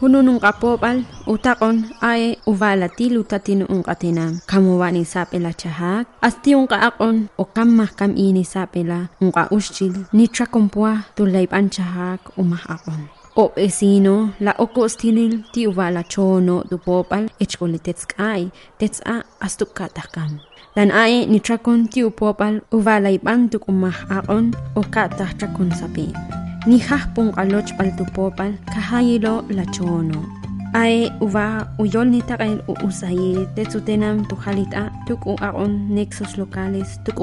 hununun kapopal utakon ae uvala tilu tatinu un katinam kamuwani sapela chahak asti un kaakon o kamma kam ini sapela un ka ushchil. Ni trakompua tulay panchahak umah akon o vecino la okostinil ti uvala chono du popal echkoletetskai tetsa astukatakam dan ae ni trakon ti upopal uvala ibantuk umah akon o katah trakon sapi ni hahpong aloch paltupopal kahayilo lachono. Ay uva uyol ni takay uusayi tetsutenam tuhalita tuk u aon nexos locales tuk.